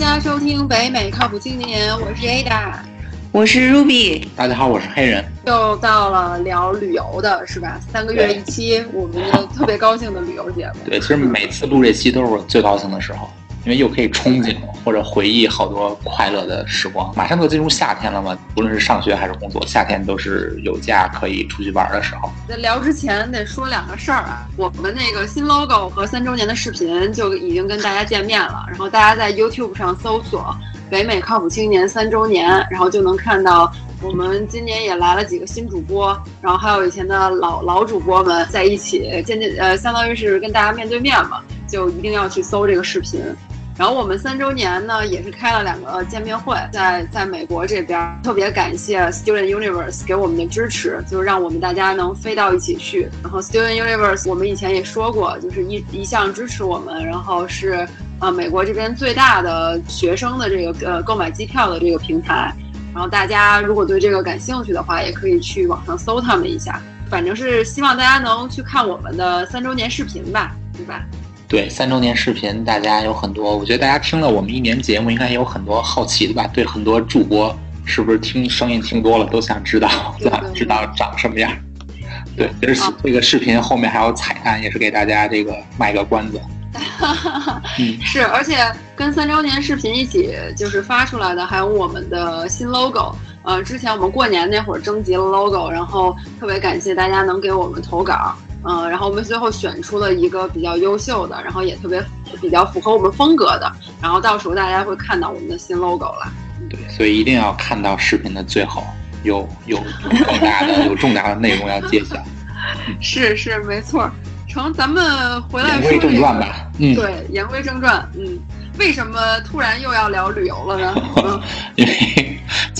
家收听北美靠谱青年，我是 Ada，我是 Ruby。大家好，我是黑人。又到了聊旅游的是吧？三个月一期，我们的特别高兴的旅游节目。对，其实每次录这期都是我最高兴的时候。因为又可以憧憬或者回忆好多快乐的时光，马上就进入夏天了嘛，不论是上学还是工作，夏天都是有假可以出去玩的时候。在聊之前得说两个事儿啊，我们那个新 logo 和三周年的视频就已经跟大家见面了，然后大家在 YouTube 上搜索“北美靠谱青年三周年”，然后就能看到我们今年也来了几个新主播，然后还有以前的老老主播们在一起，渐渐呃，相当于是跟大家面对面嘛，就一定要去搜这个视频。然后我们三周年呢，也是开了两个见面会，在在美国这边，特别感谢 Student Universe 给我们的支持，就是让我们大家能飞到一起去。然后 Student Universe 我们以前也说过，就是一一向支持我们，然后是呃美国这边最大的学生的这个呃购买机票的这个平台。然后大家如果对这个感兴趣的话，也可以去网上搜他们一下。反正是希望大家能去看我们的三周年视频吧，对吧？对三周年视频，大家有很多，我觉得大家听了我们一年节目，应该有很多好奇的吧？对很多主播，是不是听声音听多了，都想知道，想知道长什么样？对，其实这个视频后面还有彩蛋，也是给大家这个卖个关子。是，而且跟三周年视频一起就是发出来的，还有我们的新 logo。呃，之前我们过年那会儿征集了 logo，然后特别感谢大家能给我们投稿。嗯，然后我们最后选出了一个比较优秀的，然后也特别比较符合我们风格的，然后到时候大家会看到我们的新 logo 了。对，所以一定要看到视频的最后，有有更大的、有重大的内容要揭晓。是是，没错。成，咱们回来言归正传吧。嗯，对，言归正传。嗯，为什么突然又要聊旅游了呢？因为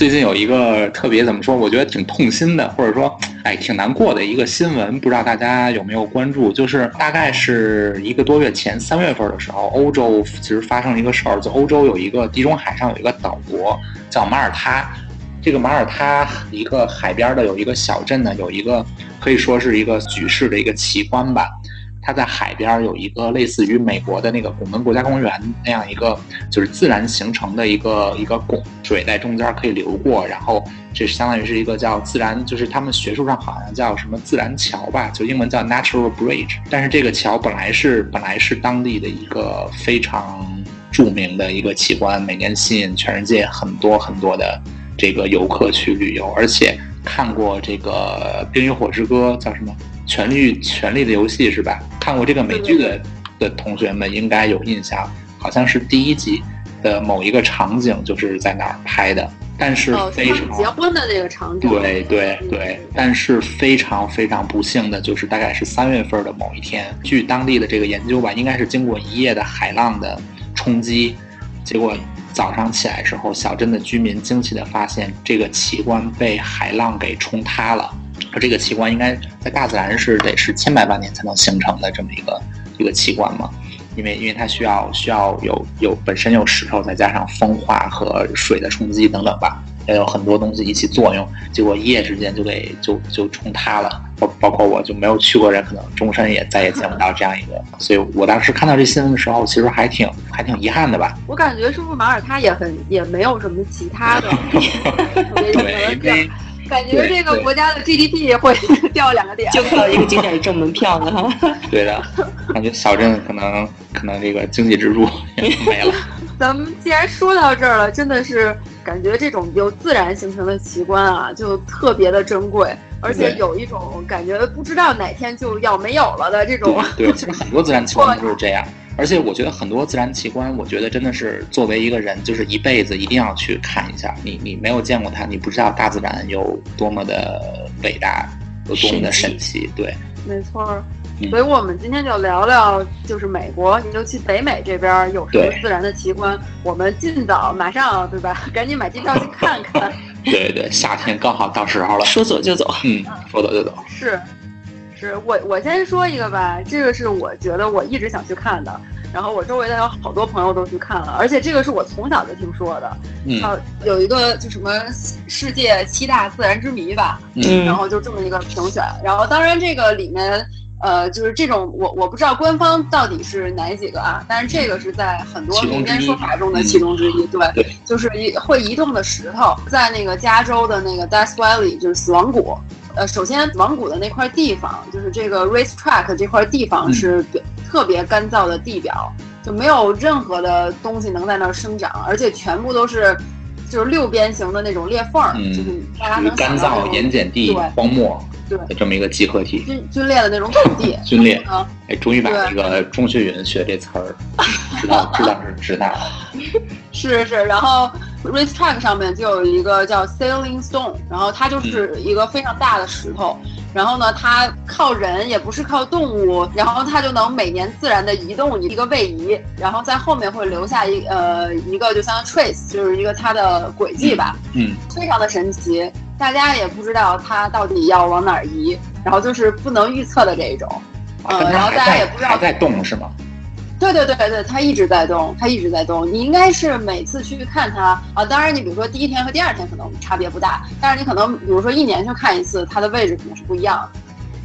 最近有一个特别怎么说，我觉得挺痛心的，或者说。哎，挺难过的一个新闻，不知道大家有没有关注？就是大概是一个多月前，三月份的时候，欧洲其实发生了一个事儿，就欧洲有一个地中海上有一个岛国叫马耳他，这个马耳他一个海边的有一个小镇呢，有一个可以说是一个举世的一个奇观吧。它在海边有一个类似于美国的那个拱门国家公园那样一个，就是自然形成的一个一个拱，水在中间可以流过，然后这相当于是一个叫自然，就是他们学术上好像叫什么自然桥吧，就英文叫 natural bridge。但是这个桥本来是本来是当地的一个非常著名的一个奇观，每年吸引全世界很多很多的这个游客去旅游，而且看过这个《冰与火之歌》叫什么？权力权力的游戏是吧？看过这个美剧的的同学们应该有印象，好像是第一集的某一个场景就是在那儿拍的，但是非常结婚的那个场景。对对对，但是非常非常不幸的就是大概是三月份的某一天，据当地的这个研究吧，应该是经过一夜的海浪的冲击，结果早上起来时候，小镇的居民惊奇的发现这个奇观被海浪给冲塌了。而这个奇观应该在大自然是得是千百万年才能形成的这么一个一个奇观嘛？因为因为它需要需要有有本身有石头，再加上风化和水的冲击等等吧，要有很多东西一起作用，结果一夜之间就给就就冲塌了。包包括我就没有去过人，可能终身也再也见不到这样一个。所以我当时看到这新闻的时候，其实还挺还挺遗憾的吧。我感觉是不是马耳他也很也没有什么其他的，对。感觉这个国家的 GDP 会 掉两个点，就靠一个景点挣门票呢哈。对的，感觉小镇可能可能这个经济支柱也没了。咱们既然说到这儿了，真的是感觉这种由自然形成的奇观啊，就特别的珍贵，而且有一种感觉不知道哪天就要没有了的这种。对，其实很多自然奇观都是这样。而且我觉得很多自然奇观，我觉得真的是作为一个人，就是一辈子一定要去看一下。你你没有见过它，你不知道大自然有多么的伟大，有多么的神奇。对，没错。所以我们今天就聊聊，就是美国，尤其北美这边有什么自然的奇观，我们尽早马上，对吧？赶紧买机票去看看。对对，夏天刚好到时候了，说走就走。嗯，说走就走。是。是我我先说一个吧，这个是我觉得我一直想去看的，然后我周围的有好多朋友都去看了，而且这个是我从小就听说的，嗯，有一个就什么世界七大自然之谜吧，嗯，然后就这么一个评选，然后当然这个里面呃，就是这种我我不知道官方到底是哪几个啊，但是这个是在很多民间说法中的其中之一。对，对就是一会移动的石头，在那个加州的那个 Death Valley，就是死亡谷。呃，首先死亡谷的那块地方，就是这个 race track 这块地方是特别干燥的地表，就没有任何的东西能在那儿生长，而且全部都是就是六边形的那种裂缝就是大家能干燥、盐碱地、荒漠对。的这么一个集合体。军军裂的那种土地。军裂，啊。哎，终于把对那个钟学云学这词儿知道知道是知道。了。是是，然后 racetrack 上面就有一个叫 sailing stone，然后它就是一个非常大的石头，然后呢，它靠人也不是靠动物，然后它就能每年自然的移动一个位移，然后在后面会留下一呃一个就像 trace，就是一个它的轨迹吧，嗯，非常的神奇，大家也不知道它到底要往哪儿移，然后就是不能预测的这一种，呃，然后大家也不知道还在动是吗？对对对对，它一直在动，它一直在动。你应该是每次去看它啊，当然你比如说第一天和第二天可能差别不大，但是你可能比如说一年去看一次，它的位置可能是不一样的。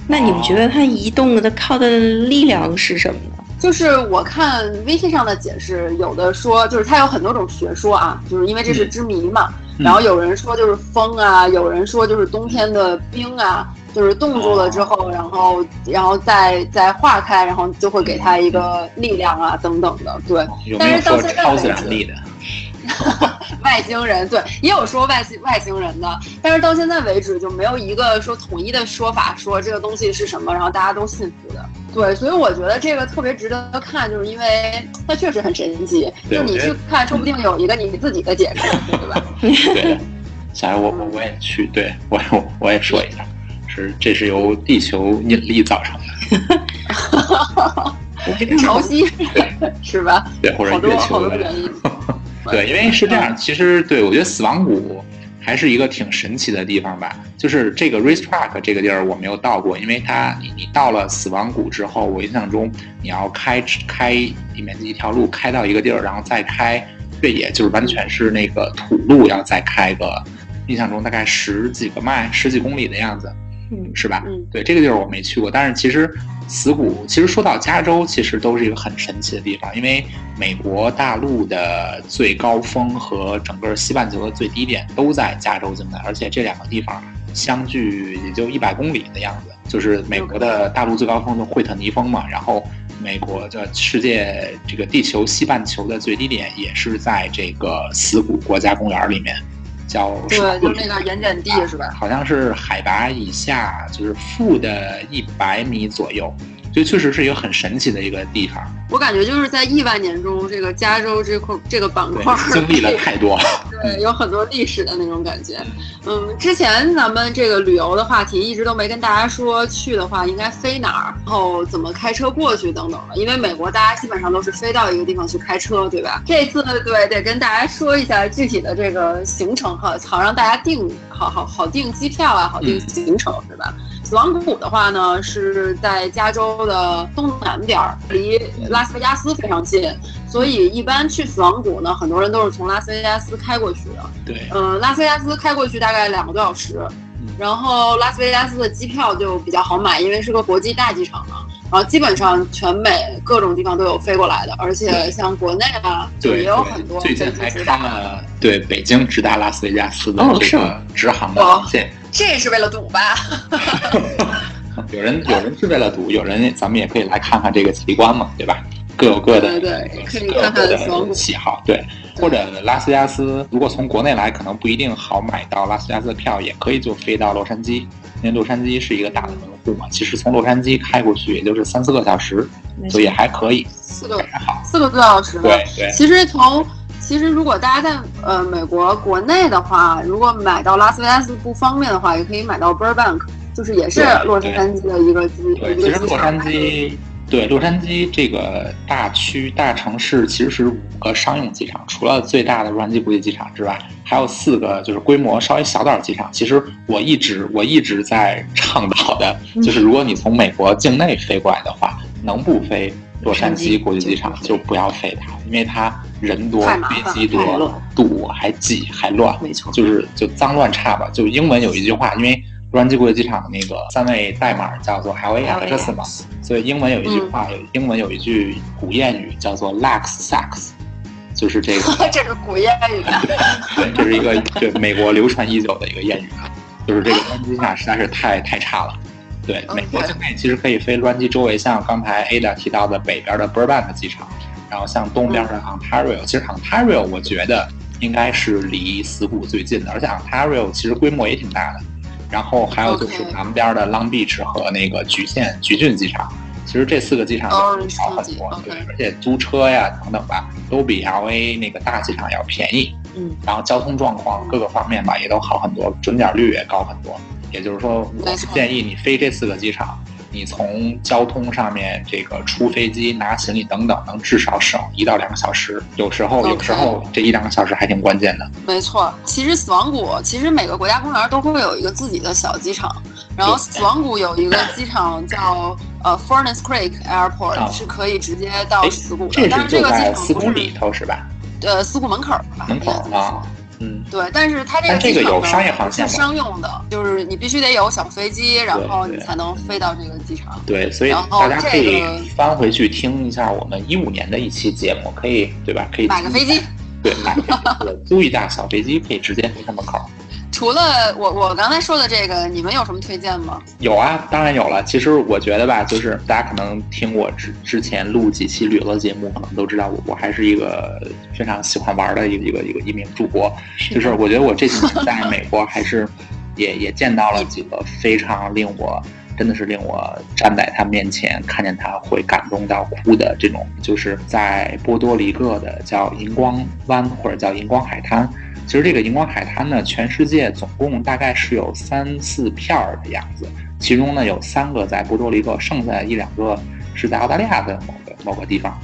那你们觉得它移动的靠的力量是什么呢？就是我看微信上的解释，有的说就是它有很多种学说啊，就是因为这是之谜嘛。嗯然后有人说就是风啊，有人说就是冬天的冰啊，就是冻住了之后，然后然后再再化开，然后就会给它一个力量啊等等的。对，有没但有说是到现在超自为止然力的？外星人对，也有说外星外星人的，但是到现在为止就没有一个说统一的说法，说这个东西是什么，然后大家都信服的。对，所以我觉得这个特别值得看，就是因为它确实很神奇。就你去看，说不定有一个你自己的解释，对吧？对的，下来我我我也去，对我我我也说一下，是这是由地球引力造成的，潮汐是吧？对，或者好多球的多原因。对，因为是这样，其实对我觉得死亡谷还是一个挺神奇的地方吧。就是这个 racetrack 这个地儿我没有到过，因为它你你到了死亡谷之后，我印象中你要开开里面的一条路开到一个地儿，然后再开越野，就是完全是那个土路，要再开个印象中大概十几个迈、十几公里的样子。嗯是吧？嗯对，这个地儿我没去过，但是其实死谷，其实说到加州，其实都是一个很神奇的地方，因为美国大陆的最高峰和整个西半球的最低点都在加州境内，而且这两个地方相距也就一百公里的样子。就是美国的大陆最高峰就惠特尼峰嘛，然后美国的世界这个地球西半球的最低点也是在这个死谷国家公园里面，叫对，就是那个盐碱地是吧？好像是海拔以下就是负的一百米左右，就确实是一个很神奇的一个地方。我感觉就是在亿万年中，这个加州这块这个板块儿，经历了 太多。对，有很多历史的那种感觉。嗯，之前咱们这个旅游的话题一直都没跟大家说去的话应该飞哪儿，然后怎么开车过去等等的。因为美国大家基本上都是飞到一个地方去开车，对吧？这次对得跟大家说一下具体的这个行程哈，好让大家订好好好订机票啊，好订行程，对吧？死亡谷的话呢，是在加州的东南边儿，离拉斯维加斯非常近，所以一般去死亡谷呢，很多人都是从拉斯维加斯开过去的。对，嗯，拉斯维加斯开过去大概两个多小时，然后拉斯维加斯的机票就比较好买，因为是个国际大机场嘛。然后基本上全美各种地方都有飞过来的，而且像国内啊，就对也有很多最近还开。了对北京直达拉斯维加斯的这个直航的航线。这是为了赌吧？有人有人是为了赌，有人咱们也可以来看看这个奇观嘛，对吧？各有各的对对，可以各有看各看死亡谷的。喜好，对。或者拉斯维加斯，如果从国内来，可能不一定好买到拉斯维加斯的票，也可以就飞到洛杉矶，因为洛杉矶是一个大的门户嘛。其实从洛杉矶开过去也就是三四个小时，所以也还可以，四个还好。四个多小时呢。对对其实从其实如果大家在呃美国国内的话，如果买到拉斯维加斯不方便的话，也可以买到 Burbank，就是也是洛杉矶的一个机对，一其实洛个机场杉。矶，对洛杉矶这个大区大城市其实是五个商用机场，除了最大的洛杉矶国际机场之外，还有四个就是规模稍微小点儿的机场。其实我一直我一直在倡导的，就是如果你从美国境内飞过来的话，能不飞洛杉矶国际机场就不要飞它，因为它人多飞机多、堵还挤还乱，没错就是就脏乱差吧。就英文有一句话，因为洛杉矶国际机场的那个三位代码叫做 LAX 嘛，所以英文有一句话，有英文有一句古谚语叫做 Lax Sucks，就是这个，这是古谚语啊。对，这是一个对美国流传已久的一个谚语，就是这个洛杉矶机场实在是太太差了。对，美国境内其实可以飞洛杉矶周围，像刚才 Ada 提到的北边的 Burbank 机场，然后像东边的 Ontario，其实 Ontario 我觉得应该是离死谷最近的，而且 Ontario 其实规模也挺大的。然后还有就是南边的 Long Beach 和那个橘县橘郡机场，其实这四个机场都少很多，对，而且租车呀等等吧，都比 LA 那个大机场要便宜。嗯，然后交通状况各个方面吧也都好很多，准点率也高很多。也就是说，我是建议你飞这四个机场，你从交通上面这个出飞机、拿行李等等，能至少省一到两个小时。有时候，有时候这一两个小时还挺关键的。没错，其实死亡谷，其实每个国家公园都会有一个自己的小机场。然后死亡谷有一个机场叫呃 Furnace Creek Airport，是可以直接到死谷的。但是这个机场死谷里头是吧？呃，死谷门口吧。门口啊。嗯，对，但是它这个这个有商业航线是商用的，就是你必须得有小飞机，然后你才能飞到这个机场。对，所以大家可以翻回去听一下我们一五年的一期节目，可以对吧？可以买个飞机，对，买个租一架小飞机，可以直接飞他门口。除了我我刚才说的这个，你们有什么推荐吗？有啊，当然有了。其实我觉得吧，就是大家可能听我之之前录几期旅游节目，可能都知道我我还是一个非常喜欢玩的一个一个一个一名主播。就是我觉得我这几年在美国还是也也见到了几个非常令我真的是令我站在他面前看见他会感动到哭的这种，就是在波多黎各的叫荧光湾或者叫荧光海滩。其实这个荧光海滩呢，全世界总共大概是有三四片儿的样子，其中呢有三个在波多黎各，剩下一两个是在澳大利亚的某个某个地方。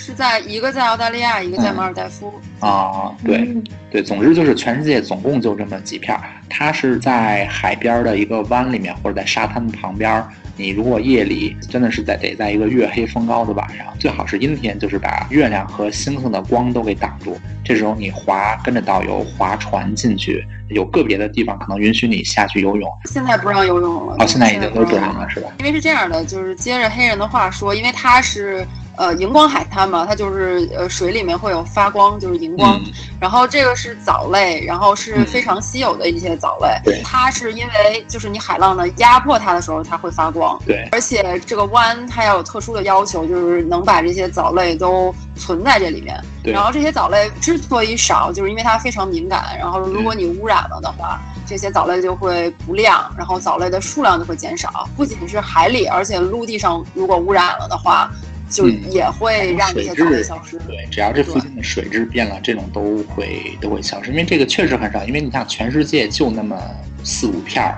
是在一个在澳大利亚，一个在马尔代夫。啊，对对，总之就是全世界总共就这么几片儿。它是在海边的一个湾里面，或者在沙滩旁边。你如果夜里真的是在得在一个月黑风高的晚上，最好是阴天，就是把月亮和星星的光都给挡住。这时候你划跟着导游划船进去，有个别的地方可能允许你下去游泳。现在不让游泳了。哦，现在已经都不让了，是吧？因为是这样的，就是接着黑人的话说，因为他是。呃，荧光海滩嘛，它就是呃水里面会有发光，就是荧光。然后这个是藻类，然后是非常稀有的一些藻类。它是因为就是你海浪呢压迫它的时候，它会发光。对，而且这个湾它要有特殊的要求，就是能把这些藻类都存在这里面。对。然后这些藻类之所以少，就是因为它非常敏感。然后如果你污染了的话，这些藻类就会不亮，然后藻类的数量就会减少。不仅是海里，而且陆地上如果污染了的话。就也会让这些藻类消失。对，只要这附近的水质变了，这种都会都会消失。因为这个确实很少，因为你像全世界就那么四五片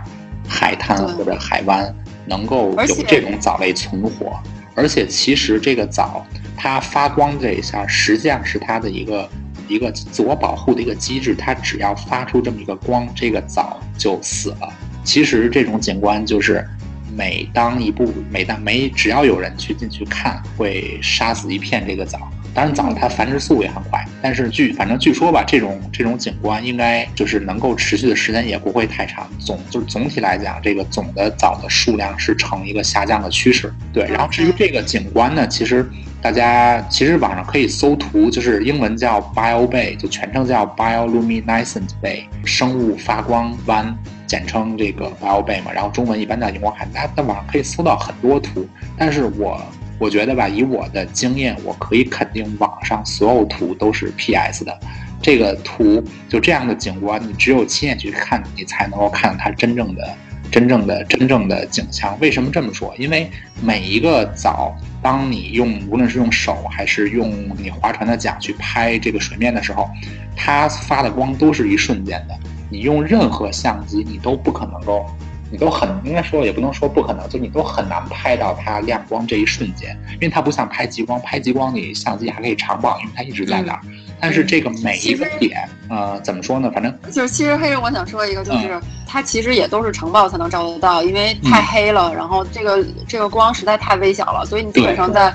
海滩或者海湾能够有这种藻类存活。而且其实这个藻它发光这一下，实际上是它的一个一个自我保护的一个机制。它只要发出这么一个光，这个藻就死了。其实这种景观就是。每当一部，每当每只要有人去进去看，会杀死一片这个枣。当然，藻它繁殖速度也很快，但是据反正据说吧，这种这种景观应该就是能够持续的时间也不会太长。总就是总体来讲，这个总的藻的数量是呈一个下降的趋势。对，然后至于这个景观呢，其实大家其实网上可以搜图，就是英文叫 Bio Bay，就全称叫 Bioluminescent Bay，生物发光湾。简称这个 Bio Bay 嘛，然后中文一般叫荧光海滩。在网上可以搜到很多图，但是我我觉得吧，以我的经验，我可以肯定网上所有图都是 PS 的。这个图就这样的景观，你只有亲眼去看，你才能够看到它真正的、真正的、真正的景象。为什么这么说？因为每一个藻，当你用无论是用手还是用你划船的桨去拍这个水面的时候，它发的光都是一瞬间的。你用任何相机，你都不可能够，你都很应该说也不能说不可能，就你都很难拍到它亮光这一瞬间，因为它不像拍极光，拍极光你相机还可以长曝，因为它一直在那儿。但是这个每一个点，呃，怎么说呢？反正就是其实黑人，我想说一个，就是它其实也都是长曝才能照得到，因为太黑了，然后这个这个光实在太微小了，所以你基本上在。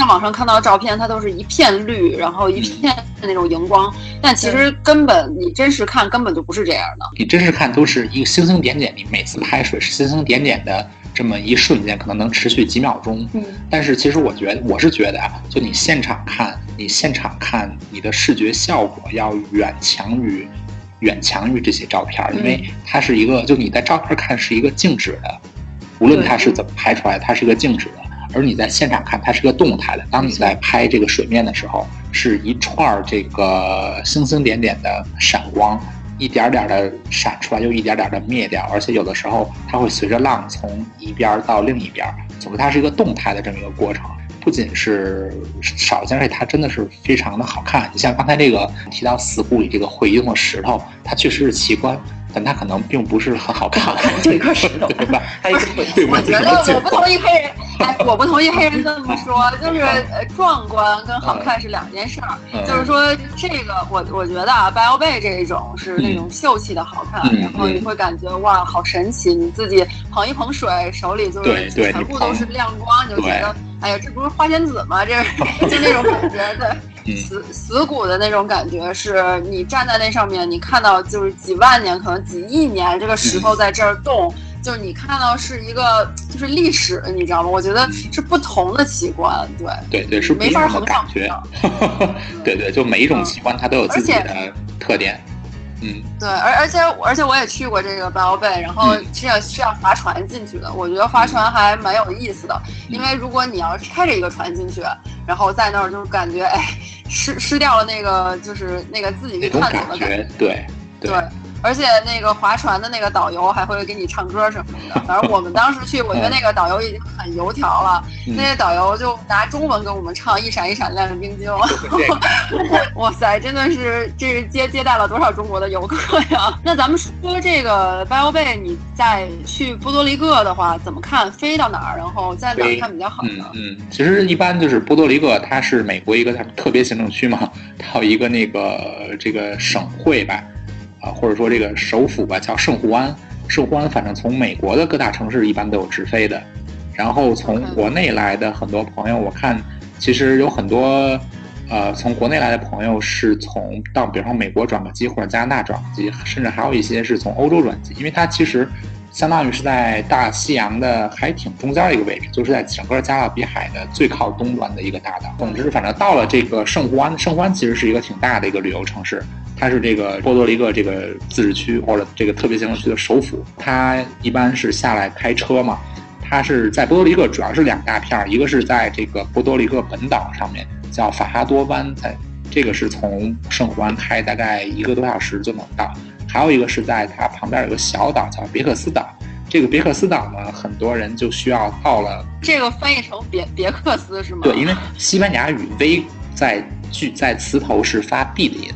在网上看到的照片，它都是一片绿，然后一片那种荧光，但其实根本你真实看根本就不是这样的。你真实看都是一个星星点点，你每次拍水是星星点点的这么一瞬间，可能能持续几秒钟。嗯，但是其实我觉得，我是觉得啊，就你现场看，你现场看，你的视觉效果要远强于远强于这些照片儿，因为它是一个，就你在照片看是一个静止的，无论它是怎么拍出来，它是一个静止的。而你在现场看，它是个动态的。当你在拍这个水面的时候，是一串儿这个星星点点的闪光，一点点的闪出来，又一点点的灭掉。而且有的时候，它会随着浪从一边到另一边，总之它是一个动态的这么一个过程。不仅是少见，而且它真的是非常的好看。你像刚才这个提到死谷里这个会移动的石头，它确实是奇观。但它可能并不是很好看，就一块石头，对吧？还有一 对我觉得我不同意黑人，哎，我不同意黑人这么说，就是呃，壮观跟好看是两件事儿。就是说，这个我我觉得啊，Bio Bay 这种是那种秀气的好看，然后你会感觉哇，好神奇！你自己捧一捧水，手里就是全部都是亮光，你就觉得哎呀，这不是花仙子吗？这就那种感觉，对。死死谷的那种感觉，是你站在那上面，你看到就是几万年，可能几亿年，这个石头在这儿动，就是你看到是一个就是历史，你知道吗？我觉得是不同的奇观，对。对对，是没法衡感觉，对对，就每一种奇观它都有自己的特点。嗯，对，而而且而且我也去过这个白鳌贝，然后是要是要划船进去的。我觉得划船还蛮有意思的，因为如果你要是开着一个船进去，然后在那儿就感觉哎，失失掉了那个就是那个自己去探索的感觉，对对。而且那个划船的那个导游还会给你唱歌什么的。反正我们当时去，我觉得那个导游已经很油条了。那些导游就拿中文给我们唱《一闪一闪亮的冰晶》。哇塞，真的是这是接接待了多少中国的游客呀？那咱们说这个 Bio Bay，你在去波多黎各的话，怎么看？飞到哪儿？然后在哪儿看比较好呢？嗯，其实一般就是波多黎各，它是美国一个特别行政区嘛，它有一个那个这个省会吧。啊，或者说这个首府吧，叫圣胡安。圣胡安，反正从美国的各大城市一般都有直飞的。然后从国内来的很多朋友，我看其实有很多，呃，从国内来的朋友是从到，比方说美国转个机或者加拿大转个机，甚至还有一些是从欧洲转机，因为它其实相当于是在大西洋的还挺中间的一个位置，就是在整个加勒比海的最靠东端的一个大岛。总之，反正到了这个圣胡安，圣胡安其实是一个挺大的一个旅游城市。它是这个波多黎各这个自治区或者这个特别行政区的首府，它一般是下来开车嘛。它是在波多黎各主要是两大片儿，一个是在这个波多黎各本岛上面叫法哈多湾，在这个是从圣胡安开大概一个多小时就能到，还有一个是在它旁边有个小岛叫别克斯岛。这个别克斯岛呢，很多人就需要到了。这个翻译成别别克斯是吗？对，因为西班牙语 v 在句在词头是发 b 的音。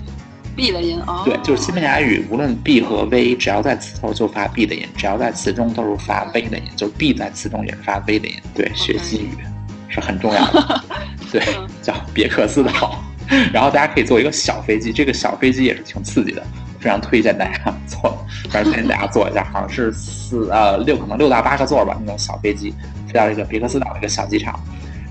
B 的音啊，对，就是西班牙语，无论 b 和 v，只要在词头就发 b 的音，只要在词中都是发 v 的音，就 b 在词中也是发 v 的音。对，学西语是很重要的。对，叫别克斯岛，然后大家可以坐一个小飞机，这个小飞机也是挺刺激的，非常推荐大家坐，非常推荐大家坐一下，好像是四呃六，可能六到八个座吧，那种小飞机飞到一个别克斯岛的一个小机场。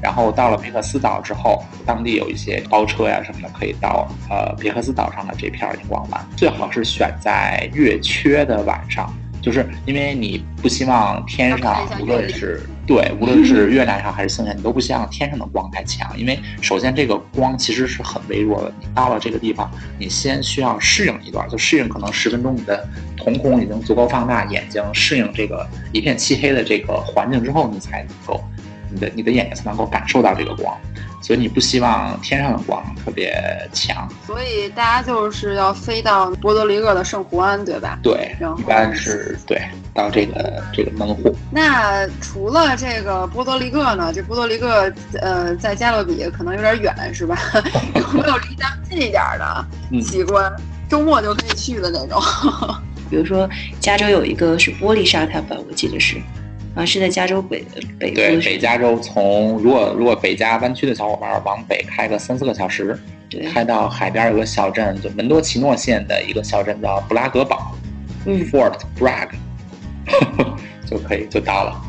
然后到了别克斯岛之后，当地有一些包车呀什么的，可以到呃别克斯岛上的这片荧光湾。最好是选在月缺的晚上，就是因为你不希望天上无论是对，无论是月亮上还是星星，你都不希望天上的光太强。因为首先这个光其实是很微弱的，你到了这个地方，你先需要适应一段，就适应可能十分钟，你的瞳孔已经足够放大，眼睛适应这个一片漆黑的这个环境之后，你才能够。你的你的眼睛才能够感受到这个光，所以你不希望天上的光特别强。所以大家就是要飞到波多黎各的圣胡安，对吧？对，一般是对到这个这个门户。那除了这个波多黎各呢？这波多黎各呃，在加勒比可能有点远，是吧？有没有离咱们近一点的奇观？周末就可以去的那种？比如说加州有一个是玻璃沙滩吧，我记得是。啊，是在加州北北对北加州，从如果如果北加湾区的小伙伴往北开个三四个小时，开到海边有个小镇，就门多奇诺县的一个小镇叫布拉格堡，嗯，Fort Bragg，就可以就到了。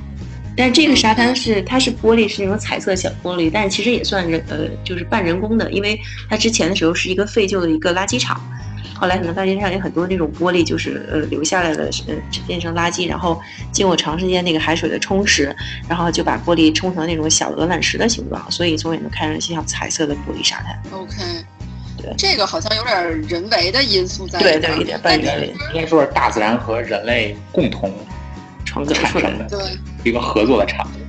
但是这个沙滩是它是玻璃，是那种彩色小玻璃，但其实也算人呃就是半人工的，因为它之前的时候是一个废旧的一个垃圾场，后来可能大街上有很多那种玻璃就是呃留下来的呃变成垃圾，然后经过长时间那个海水的冲蚀，然后就把玻璃冲成那种小鹅卵石的形状，所以从远处看上去像彩色的玻璃沙滩。OK，对这个好像有点人为的因素在里边。对对，一点半人为应该说是大自然和人类共同创造产出来的。生的对，一个合作的产物。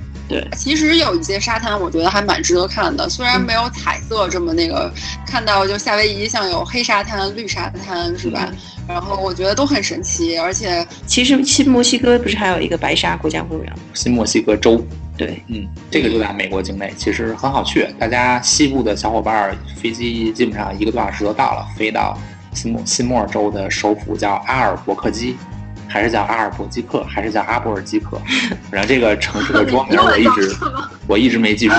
其实有一些沙滩，我觉得还蛮值得看的。虽然没有彩色这么那个，看到就夏威夷像有黑沙滩、绿沙滩是吧？然后我觉得都很神奇，而且其实新墨西哥不是还有一个白沙国家公园吗？新墨西哥州，对，嗯，这个就在美国境内，其实很好去。大家西部的小伙伴儿，飞机基本上一个多小时就到了，飞到新墨新墨州的首府叫阿尔伯克基，还是叫阿尔伯基克，还是叫阿波尔基克？反正这个城市的中文名我一直我一直没记住，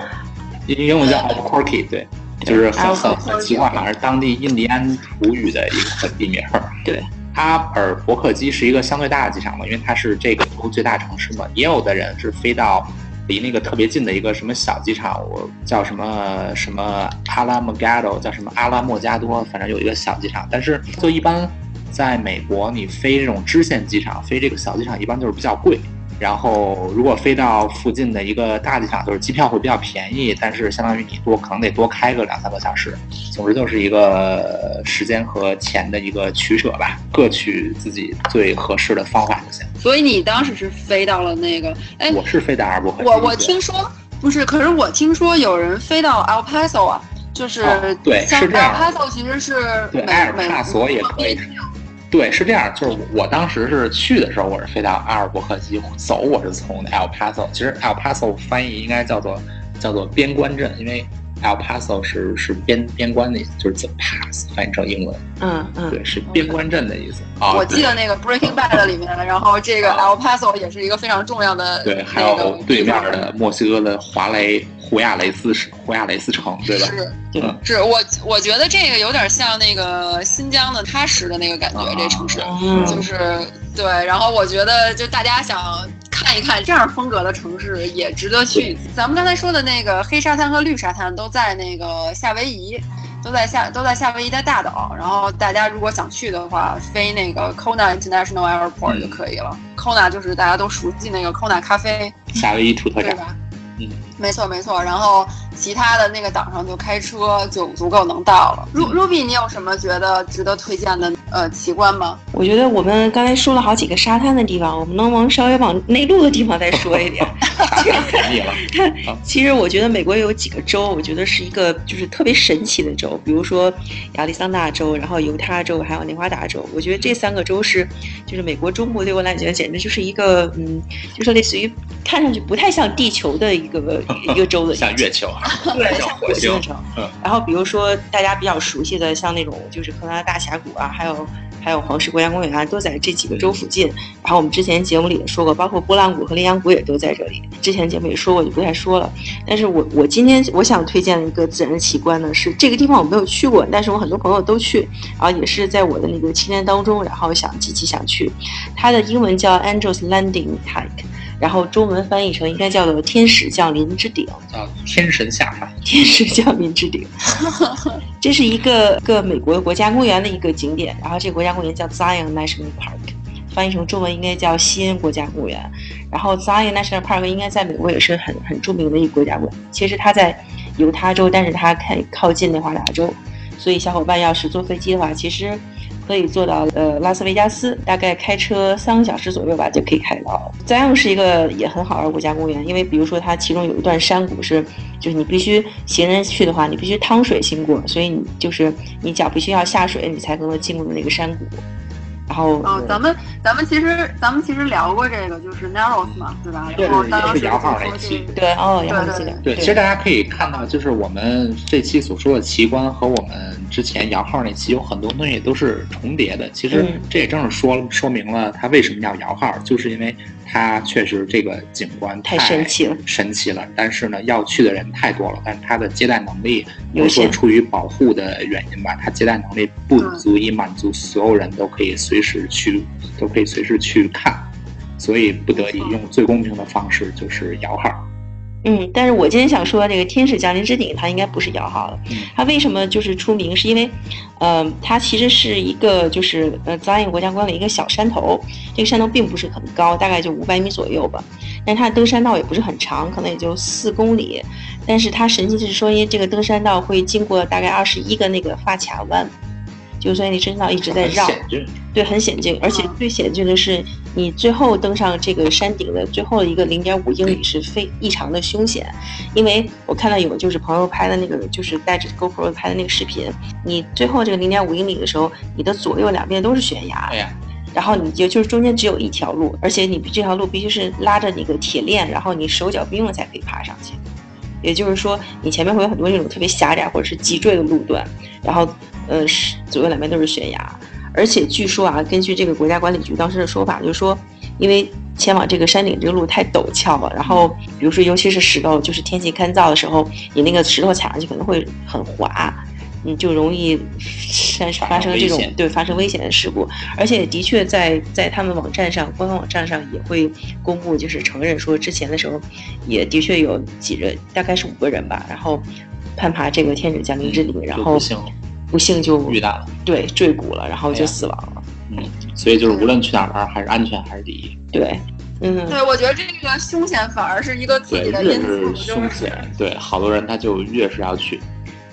英英文叫 Albuquerque，对，就是很很很奇怪，好像是当地印第安土语的一个本地名儿。对，阿尔伯克基是一个相对大的机场嘛，因为它是这个州最大城市嘛。也有的人是飞到离那个特别近的一个什么小机场，我叫什么什么阿拉莫加多，叫什么阿拉莫加多，反正有一个小机场。但是就一般在美国，你飞这种支线机场，飞这个小机场一般就是比较贵。然后，如果飞到附近的一个大机场，就是机票会比较便宜，但是相当于你多可能得多开个两三个小时。总之就是一个时间和钱的一个取舍吧，各取自己最合适的方法就行。所以你当时是飞到了那个，哎，我是飞到阿尔伯克，我我听说不是，可是我听说有人飞到 El Paso 啊，就是、哦对像是这样 El Paso 其实是对美美埃尔帕索也可以对，是这样，就是我当时是去的时候，我是飞到阿尔伯克基，走我是从 El Paso。其实 El Paso 翻译应该叫做叫做边关镇，因为 El Paso 是是边边关的意思，就是 the pass 翻译成英文，嗯嗯，对，是边关镇的意思啊。我记得那个 Breaking Bad 里面，然后这个 El Paso 也是一个非常重要的对，还有对面的墨西哥的华雷胡亚雷斯市胡亚雷斯城，对吧？是是我我觉得这个有点像那个新疆的喀什的那个感觉，啊这城市嗯就是对。然后我觉得就大家想看一看这样风格的城市也值得去。咱们刚才说的那个黑沙滩和绿沙滩都在那个夏威夷。都在夏都在夏威夷的大岛，然后大家如果想去的话，飞那个 Kona International Airport 就可以了。Kona 就是大家都熟悉那个 Kona 咖啡，夏威夷土特产，对吧？嗯，没错没错。然后其他的那个岛上就开车就足够能到了。Ru Ruby，你有什么觉得值得推荐的呃奇观吗？我觉得我们刚才说了好几个沙滩的地方，我们能往稍微往内陆的地方再说一点。其实我觉得美国有几个州，我觉得是一个就是特别神奇的州，比如说亚利桑那州，然后犹他州，还有内华达州。我觉得这三个州是，就是美国中部对我来讲简直就是一个，嗯，就是类似于看上去不太像地球的一个一个州的像月球，对，像火星的州。嗯然后比如说大家比较熟悉的，像那种就是科罗拉大峡谷啊，还有还有黄石国家公园啊，都在这几个州附近。然后我们之前节目里也说过，包括波浪谷和羚羊谷也都在这里。之前节目也说过，就不太说了。但是我我今天我想推荐的一个自然奇观呢，是这个地方我没有去过，但是我很多朋友都去，然后也是在我的那个清单当中，然后想积极想去。它的英文叫 Angels Landing Hike。然后中文翻译成应该叫做“天使降临之顶”，叫天神下凡。天使降临之顶，这是一个个美国国家公园的一个景点。然后这个国家公园叫 Zion National Park，翻译成中文应该叫西恩国家公园。然后 Zion National Park 应该在美国也是很很著名的一个国家公园。其实它在犹他州，但是它靠靠近内华达州，所以小伙伴要是坐飞机的话，其实。可以坐到呃拉斯维加斯，大概开车三个小时左右吧，就可以开到。Zion 是一个也很好玩的国家公园，因为比如说它其中有一段山谷是，就是你必须行人去的话，你必须趟水经过，所以你就是你脚必须要下水，你才能够进入那个山谷。然后哦，咱们咱们其实咱们其实聊过这个，就是 Narrows 嘛，对吧？然后当时就说这个对哦，对杨记得对，其实大家可以看到，就是我们这期所说的奇观和我们之前摇号那期有很多东西都是重叠的。其实嗯这也正是说说明了它为什么要摇号，就是因为它确实这个景观太神奇了，神奇了。但是呢，要去的人太多了，但是它的接待能力，有或者说出于保护的原因吧，它接待能力不足以满足所有人都可以随时去，都可以随时去看。所以不得已用最公平的方式就是摇号。嗯，但是我今天想说这个天使降临之顶，它应该不是摇号的。嗯它为什么就是出名？是因为，呃，它其实是一个就是呃藏印国家公园的一个小山头，这个山头并不是很高，大概就五百米左右吧。但是它的登山道也不是很长，可能也就四公里。但是它神奇的是说，因为这个登山道会经过大概二十一个那个发卡弯，就所以你登山道一直在绕。对，很险峻，而且最险峻的是，你最后登上这个山顶的最后一个零点五英里是非异常的凶险，因为我看到有就是朋友拍的那个，就是带着 GoPro 拍的那个视频，你最后这个零点五英里的时候，你的左右两边都是悬崖哎，呀，然后你就就是中间只有一条路，而且你这条路必须是拉着那个铁链，然后你手脚并用才可以爬上去。也就是说，你前面会有很多那种特别狭窄或者是急坠的路段，然后呃是左右两边都是悬崖，而且据说啊，根据这个国家管理局当时的说法，就是说，因为前往这个山顶这个路太陡峭了，然后比如说尤其是石头，就是天气干燥的时候，你那个石头踩上去可能会很滑，你就容易山发生这种对发生危险的事故。而且的确在在他们网站上，官方网站上也会公布，就是承认说之前的时候，也的确有几人，大概是五个人吧，然后攀爬这个天使降临之顶，然后不幸就遇到了。对坠谷了，然后就死亡了。嗯，所以就是无论去哪玩，还是安全还是第一。对，嗯，对，我觉得这个凶险反而是一个刺对，越激的因素，就是凶险，对好多人他就越是要去。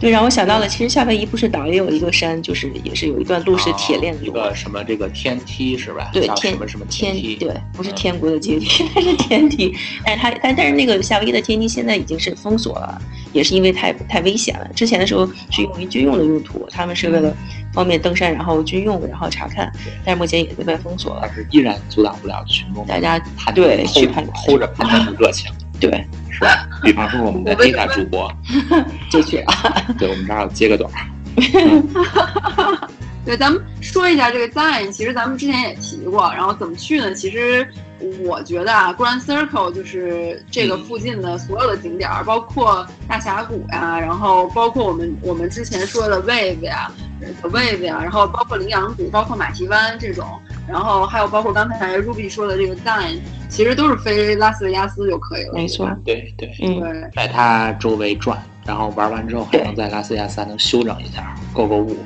对，让我想到了，其实夏威夷不是岛也有一个山，就是也是有一段路是铁链路，啊一个什么这个天梯是吧？对天什么什么天梯？对，不是嗯天国的阶梯，它 是天梯。但是它但但是那个夏威夷的天梯现在已经是封锁了，也是因为太太危险了。之前的时候是用于军用的用途，他们是为了方便登山，然后军用，然后查看，但是目前也都被封锁了。但是依然阻挡不了群众大家攀对去偷攀偷着攀登的热情，对，是吧？比方说我们的我为 A 大主播，就去了。对我们这儿要接个短儿。对，咱们说一下这个 Zion，其实咱们之前也提过，然后怎么去呢？其实我觉得啊，Grand Circle 就是这个附近的所有的景点儿，包括大峡谷呀、然后包括我们我们之前说的 Wave 呀、The Wave 呀、然后包括羚羊谷，包括马蹄湾这种，然后还有包括刚才 Ruby 说的这个 Zion，其实都是飞拉斯维加斯就可以了。没错，对对，嗯，对，在它周围转，然后玩完之后还能在拉斯维加斯还能休整一下，购购物，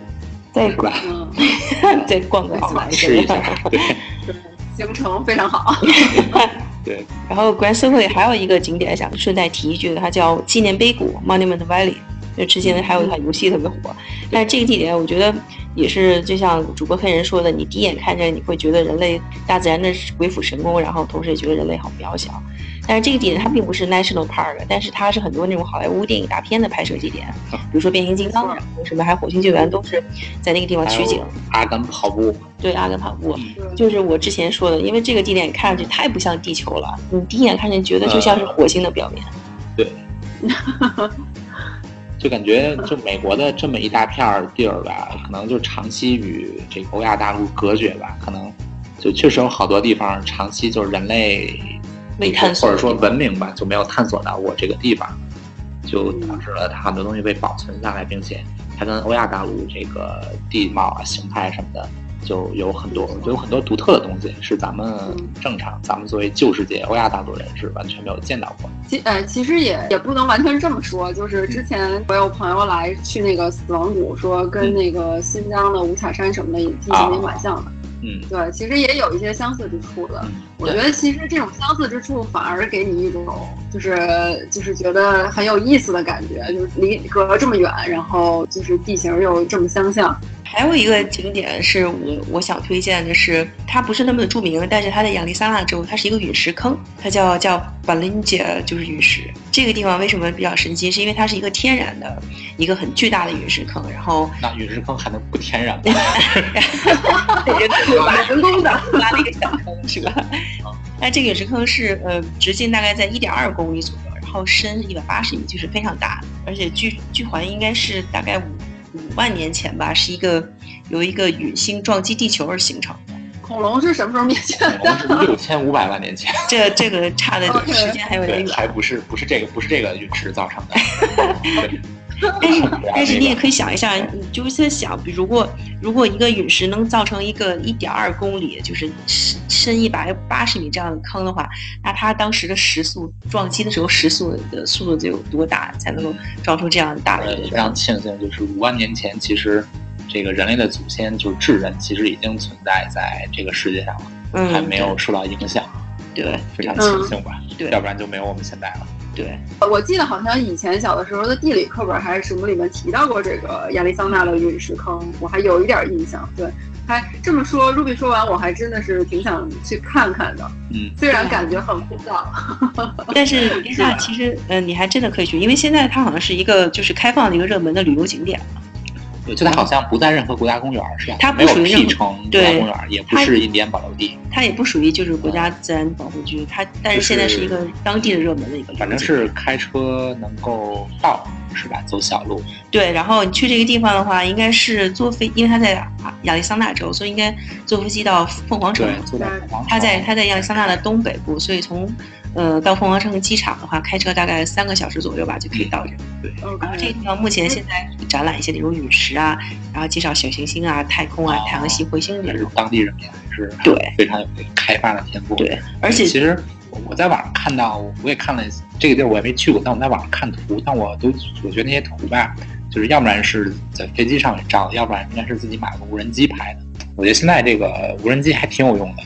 再是吧？嗯，再逛个奥莱吃一下，对 对，行程非常好。对，然后 Grand Circle 里还有一个景点想顺带提一句，它叫纪念碑谷 （Monument Valley）。就之前还有一款游戏特别火，但是这个地点我觉得也是，就像主播黑人说的，你第一眼看见你会觉得人类大自然的鬼斧神工，然后同时也觉得人类好渺小。但是这个地点它并不是 national park，但是它是很多那种好莱坞电影大片的拍摄地点，比如说变形金刚，然后什么还有火星救援都是在那个地方取景。阿甘跑步，对，阿甘跑步。就是我之前说的，因为这个地点看上去太不像地球了，你第一眼看见觉得就像是火星的表面。就感觉就美国的这么一大片儿地儿吧，可能就长期与这个欧亚大陆隔绝吧，可能就确实有好多地方长期就是人类没探索或者说文明吧，就没有探索到过这个地方，就导致了它很多东西被保存下来，并且它跟欧亚大陆这个地貌啊、形态什么的。就有很多，就有很多独特的东西，是咱们正常，咱们作为旧世界欧亚大陆人是完全没有见到过的。其呃，其实也也不能完全这么说，就是之前我有朋友来去那个死亡谷，说跟那个新疆的五彩山什么的也进行了蛮像的。嗯，对，其实也有一些相似之处的。嗯我觉得其实这种相似之处反而给你一种就是就是觉得很有意思的感觉，就是离隔这么远，然后就是地形又这么相像。还有一个景点是我我想推荐的是，它不是那么的著名，但是它在亚利桑那州，它是一个陨石坑，它叫叫 Balinja，就是陨石。这个地方为什么比较神奇？是因为它是一个天然的一个很巨大的陨石坑，然后那陨石坑还能不天然吗？人 人工的，挖了一个小坑是吧？那这个陨石坑是呃直径大概在一点二公里左右，然后深一百八十米，就是非常大，而且据据环应该是大概五五万年前吧，是一个由一个陨星撞击地球而形成的。恐龙是什么时候灭绝的恐龙是的？六千五百万年前，这这个差的时间还有点对，远，还不是不是这个不是这个陨石造成的。对 但是但是你也可以想一下，你就是在想，比如如果如果一个陨石能造成一个一点二公里，就是深深一百八十米这样的坑的话，那它当时的时速撞击的时候时速的速度得有多大，才能够撞出这样大的一个？非常庆幸，就是五万年前，其实这个人类的祖先就是智人，其实已经存在在这个世界上了，嗯，还没有受到影响。对，非常庆幸吧。对，要不然就没有我们现在了。对，我记得好像以前小的时候的地理课本还是什么里面提到过这个亚利桑那的陨石坑，我还有一点印象。对，还这么说，Ruby 说完，我还真的是挺想去看看的。嗯，虽然感觉很枯燥，但是那其实，嗯，你还真的可以去，因为现在它好像是一个就是开放的一个热门的旅游景点。就它好像不在任何国家公园，是吧？它没有辟成国家公园，也不是印第安保留地。它也不属于就是国家自然保护区，它但是现在是一个当地的热门的一个。反正是开车能够到，是吧？走小路。对，然后你去这个地方的话，应该是坐飞，因为它在亚利桑那州，所以应该坐飞机到凤凰城。对，坐凤凰城。它在它在亚利桑那的东北部，所以从。呃，到凤凰城机场的话，开车大概三个小时左右吧，就可以到这。对，然后这个地方目前现在展览一些那种陨石啊，然后介绍小行星啊、太空啊、太阳系、彗星这种。当地人民还是对非常有开发的天赋。对，而且其实我在网上看到，我也看了这个地儿，我也没去过，但我在网上看图，但我都我觉得那些图吧，就是要不然是在飞机上面照的，要不然应该是自己买个无人机拍的。我觉得现在这个无人机还挺有用的，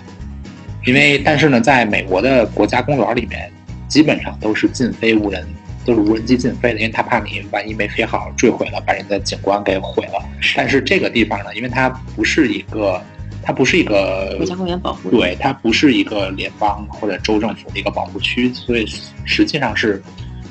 因为但是呢，在美国的国家公园里面。基本上都是禁飞无人，都是无人机禁飞的，因为他怕你万一没飞好坠毁了，把人家景观给毁了。但是这个地方呢，因为它不是一个，它不是一个国家公园保护，对，它不是一个联邦或者州政府的一个保护区，所以实际上是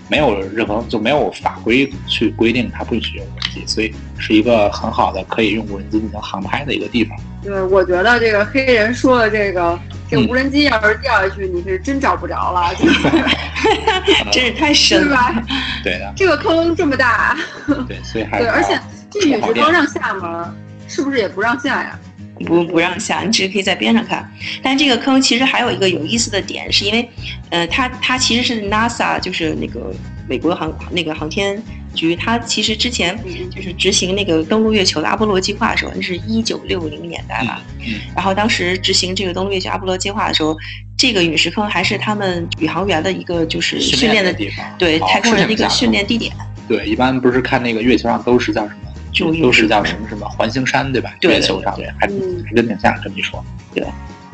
没有任何就没有法规去规定它不允许用无人机，所以是一个很好的可以用无人机进行航拍的一个地方。对，我觉得这个黑人说的这个。这无人机要是掉下去，你是真找不着了，真是太深了，吧？对的，这个坑这么大，对，所以还对，而且这陨石光让下吗？是不是也不让下呀？不不让下，你只是可以在边上看。但这个坑其实还有一个有意思的点，是因为，呃，它它其实是 NASA，就是那个美国航那个航天局，它其实之前就是执行那个登陆月球的阿波罗计划的时候，那是一九六零年代吧。嗯。然后当时执行这个登陆月球阿波罗计划的时候，这个陨石坑还是他们宇航员的一个就是训练的地方，对太空人的一个训练地点。对，一般不是看那个月球上都是叫什么？就都是叫什么什么环形山，对吧？月球上，面，还还真挺像这么一说。对，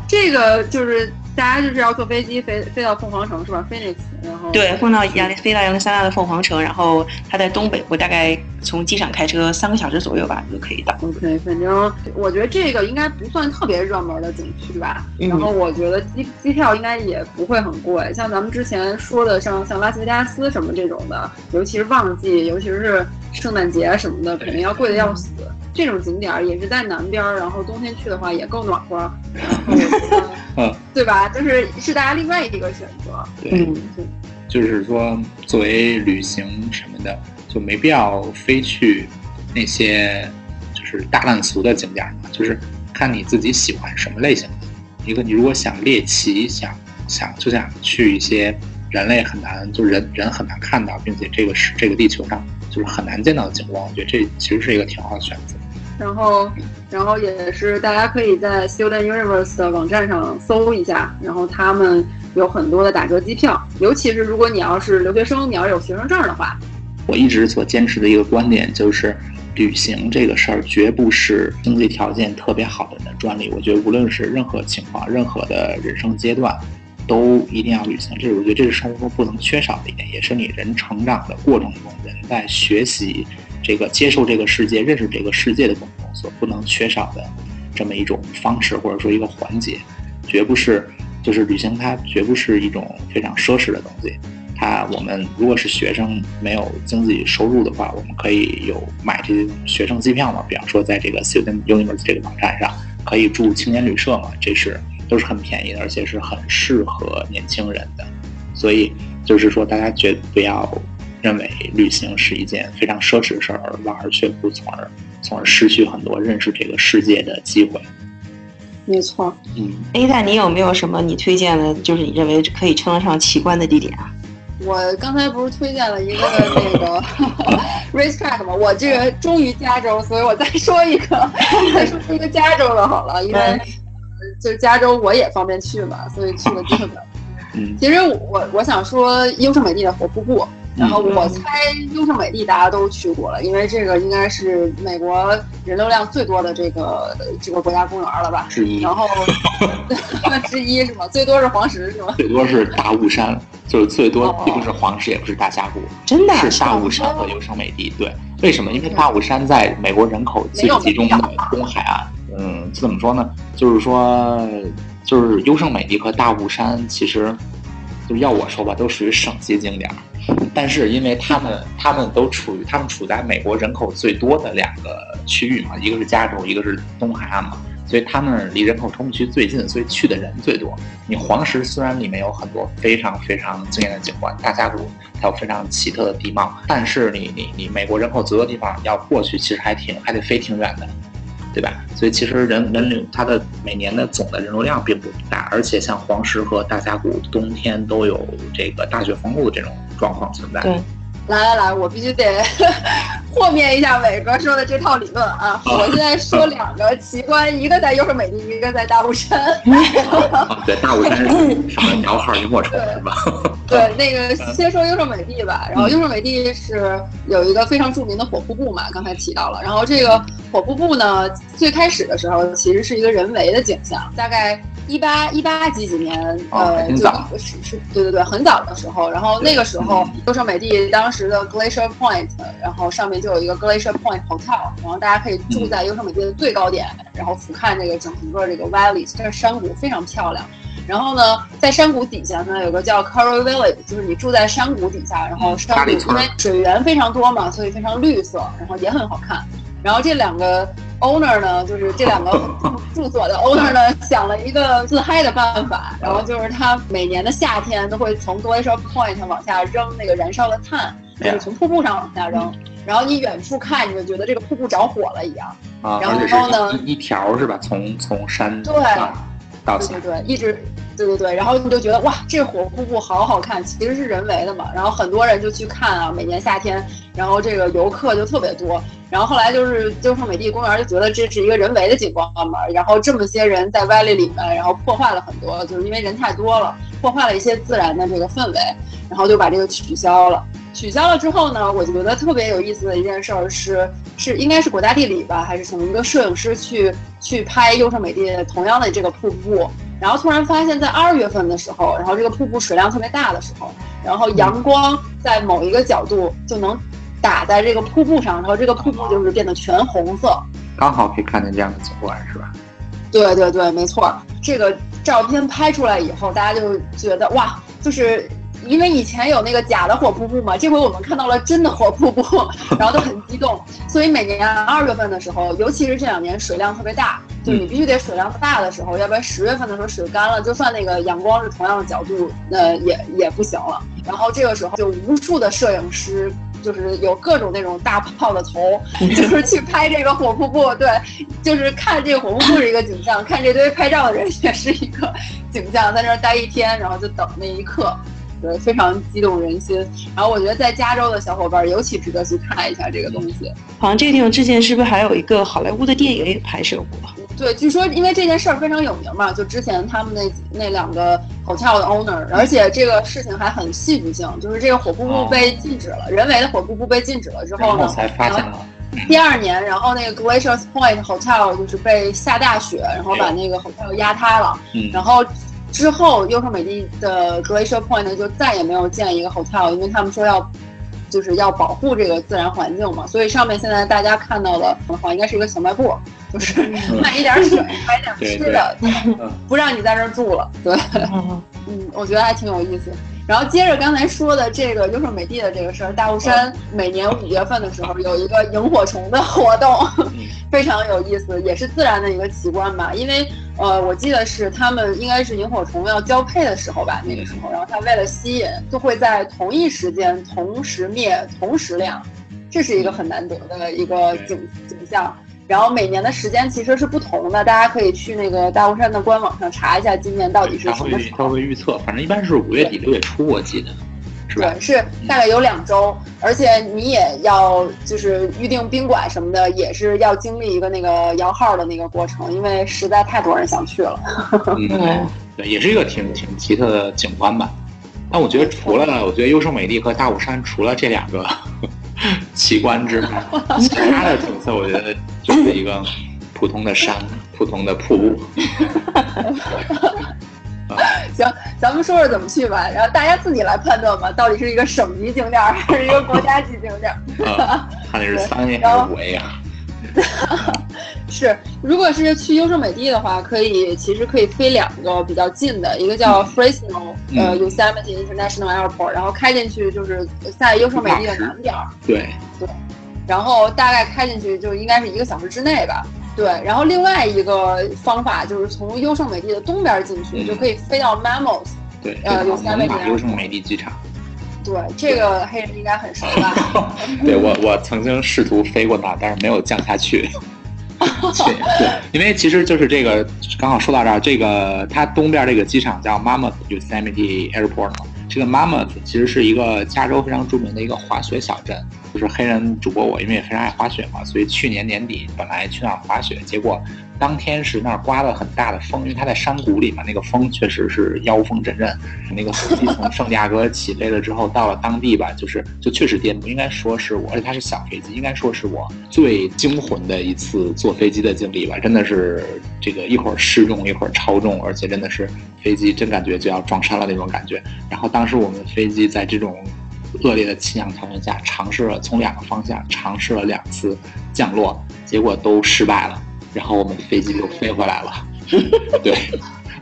这个就是大家就是要坐飞机飞飞到凤凰城是吧？Phoenix，然后对，飞到亚利飞到亚利桑那的凤凰城，然后它在东北部，大概从机场开车三个小时左右吧，就可以到。OK，反正我觉得这个应该不算特别热门的景区吧。然后我觉得机机票应该也不会很贵，像咱们之前说的，像像拉斯维加斯什么这种的，尤其是旺季，尤其是。圣诞节什么的肯定要贵的要死，这种景点也是在南边，然后冬天去的话也够暖和，然后 对吧？就是是大家另外一个选择。对，就是说作为旅行什么的，就没必要非去那些就是大烂俗的景点嘛，就是看你自己喜欢什么类型的。一个你如果想猎奇，想想就想去一些人类很难，就人人很难看到，并且这个是这个地球上。就是很难见到的景观，我觉得这其实是一个挺好的选择。然后，然后也是大家可以在 Student Universe 的网站上搜一下，然后他们有很多的打折机票，尤其是如果你要是留学生，你要有学生证的话。我一直所坚持的一个观点就是，旅行这个事儿绝不是经济条件特别好的人的专利。我觉得无论是任何情况、任何的人生阶段。都一定要旅行，这是我觉得这是生活中不能缺少的一点，也是你人成长的过程中，人在学习这个、接受这个世界、认识这个世界的过程中所不能缺少的这么一种方式，或者说一个环节，绝不是就是旅行，它绝不是一种非常奢侈的东西。它我们如果是学生没有经济收入的话，我们可以有买这些学生机票嘛？比方说在这个 Student Universe 这个网站上可以住青年旅社嘛？这是。都是很便宜的，而且是很适合年轻人的，所以就是说，大家绝不要认为旅行是一件非常奢侈的事儿，而望而却步，从而从而失去很多认识这个世界的机会。没错，嗯，A 蛋，你有没有什么你推荐的，就是你认为可以称得上奇观的地点啊？我刚才不是推荐了一个那个 racetrack 吗？我这个忠于加州，所以我再说一个，再说一个加州的好了，因为。就是加州我也方便去嘛，所以去的机会比较多。嗯其实我我想说优胜美地的火瀑布，然后我猜优胜美地大家都去过了，因为这个应该是美国人流量最多的这个这个国家公园了吧？之一，然后 之一是吗？最多是黄石是吗？最多是大雾山，就是最多哦既不是黄石也不是大峡谷，真的啊是大雾山和优胜美地。对，为什么？因为大雾山在美国人口最集中的东海岸。嗯，怎么说呢？就是说，就是优胜美地和大雾山，其实就是要我说吧，都属于省级景点儿。但是因为他们他们都处于他们处在美国人口最多的两个区域嘛，一个是加州，一个是东海岸嘛，所以他们离人口冲突区最近，所以去的人最多。你黄石虽然里面有很多非常非常惊艳的景观，大峡谷还有非常奇特的地貌，但是你你你美国人口最多的地方要过去，其实还挺还得飞挺远的。对吧？所以其实人人流它的每年的总的人流量并不大，而且像黄石和大峡谷冬天都有这个大雪封路的这种状况存在。对来来来，我必须得 和面一下伟哥说的这套理论啊！我现在说两个奇观，一个在优胜美地，一个在大雾山。啊，对，大雾山是什么鸟号萤火虫是吧？对，那个先说优胜美地吧。然后优胜美地是有一个非常著名的火瀑布嘛，刚才提到了。然后这个火瀑布呢，最开始的时候其实是一个人为的景象，大概一八一八几几年，哦呃，就很早是是，对对对，很早的时候。然后那个时候嗯，优胜美地当时的 Glacier Point，然后上面就有一个 Glacier Point Hotel，然后大家可以住在优胜美地的最高点，然后俯瞰这个整个这个 valley，这个山谷非常漂亮。然后呢，在山谷底下呢，有个叫 Coral Village，就是你住在山谷底下，然后山谷因为水源非常多嘛，所以非常绿色，然后也很好看。然后这两个 owner 呢，就是这两个 住所的 owner 呢，想了一个自嗨的办法，然后就是他每年的夏天都会从 Glacier Point 往下扔那个燃烧的碳，就是从瀑布上往下扔。然后你远处看，你就觉得这个瀑布着火了一样。啊，然后呢一一条是吧？从从山对上到下对对，对，一直，对对对，然后你就觉得哇，这火瀑布好好看，其实是人为的嘛。然后很多人就去看啊，每年夏天，然后这个游客就特别多。然后后来就是就是美地公园就觉得这是一个人为的景观嘛，然后这么些人在 valley 里面，然后破坏了很多，就是因为人太多了，破坏了一些自然的这个氛围，然后就把这个取消了。取消了之后呢，我觉得特别有意思的一件事儿是，是应该是国家地理吧，还是从一个摄影师去去拍优胜美地同样的这个瀑布，然后突然发现，在二月份的时候，然后这个瀑布水量特别大的时候，然后阳光在某一个角度就能打在这个瀑布上，然后这个瀑布就是变得全红色。刚好可以看见这样的景观是吧？对对对，没错。这个照片拍出来以后，大家就觉得哇，就是因为以前有那个假的火瀑布嘛，这回我们看到了真的火瀑布，然后都很激动。所以每年二月份的时候，尤其是这两年水量特别大，就你必须得水量大的时候，要不然十月份的时候水干了，就算那个阳光是同样的角度，呃，也也不行了。然后这个时候就无数的摄影师。就是有各种那种大炮的头，就是去拍这个火瀑布，对，就是看这个火瀑布是一个景象，看这堆拍照的人也是一个景象，在那儿待一天，然后就等那一刻，对，非常激动人心。然后我觉得在加州的小伙伴尤其值得去看一下这个东西。好像这个地方之前是不是还有一个好莱坞的电影也拍摄过？对，据说因为这件事儿非常有名嘛，就之前他们那那两个 hotel 的 owner，而且这个事情还很戏剧性，就是这个火瀑布被禁止了，人为的火瀑布被禁止了之后呢，才发现了。第二年，然后那个 Glacier Point Hotel 就是被下大雪，然后把那个 hotel 压塌了，嗯，然后之后优胜美地的 Glacier Point 就再也没有建一个 hotel，因为他们说要。就是要保护这个自然环境嘛，所以上面现在大家看到的话，应该是一个小卖部，就是 卖一点水，买点吃的，不让你在这儿住了。对，嗯，我觉得还挺有意思。然后接着刚才说的这个优胜美地的这个事儿，大雾山每年五月份的时候有一个萤火虫的活动，非常有意思，也是自然的一个奇观吧。因为呃，我记得是他们应该是萤火虫要交配的时候吧，那个时候，然后它为了吸引，就会在同一时间同时灭、同时亮，这是一个很难得的一个景景象。然后每年的时间其实是不同的，大家可以去那个大雾山的官网上查一下，今年到底是什么时候。它会预测，反正一般是五月底六月初，我记得。是吧？对，是大概有两周，而且你也要就是预定宾馆什么的，也是要经历一个那个摇号的那个过程，因为实在太多人想去了。嗯，对，也是一个挺挺奇特的景观吧。但我觉得除了我觉得优胜美地和大武山，除了这两个 奇观之外，其他的景色我觉得就是一个普通的山、普通的瀑布。行，咱们说说怎么去吧，然后大家自己来判断吧，到底是一个省级景点还是一个国家级景点？啊，看你是三 A 还是五 A 啊？是，如果是去优胜美地的话，可以其实可以飞两个比较近的，一个叫 Fresno，、呃嗯 Yosemite International Airport，然后开进去就是在优胜美地的南边儿，对对，然后大概开进去就应该是一个小时之内吧。对，然后另外一个方法就是从优胜美地的东边进去，嗯就可以飞到 Mammoth。对，呃 Yosemite 优胜美地机场。对，这个黑人应该很熟吧？对我，我曾经试图飞过那，但是没有降下去。对对，因为其实就是这个，刚好说到这儿，这个它东边这个机场叫 Mammoth Yosemite Airport 嘛。这个 Mammoth 其实是一个加州非常著名的一个滑雪小镇，就是黑人主播我，因为也非常爱滑雪嘛，所以去年年底本来去那儿滑雪，结果当天是那儿刮了很大的风，因为它在山谷里嘛，那个风确实是妖风阵阵。那个飞机从圣地亚哥起飞了之后，到了当地吧，就是就确实颠簸，应该说是我，而且它是小飞机，应该说是我最惊魂的一次坐飞机的经历吧，真的是这个一会儿失重一会儿超重，而且真的是飞机真感觉就要撞山了那种感觉。然后当时我们飞机在这种恶劣的气象条件下，尝试了从两个方向尝试了两次降落，结果都失败了，然后我们飞机就飞回来了。对，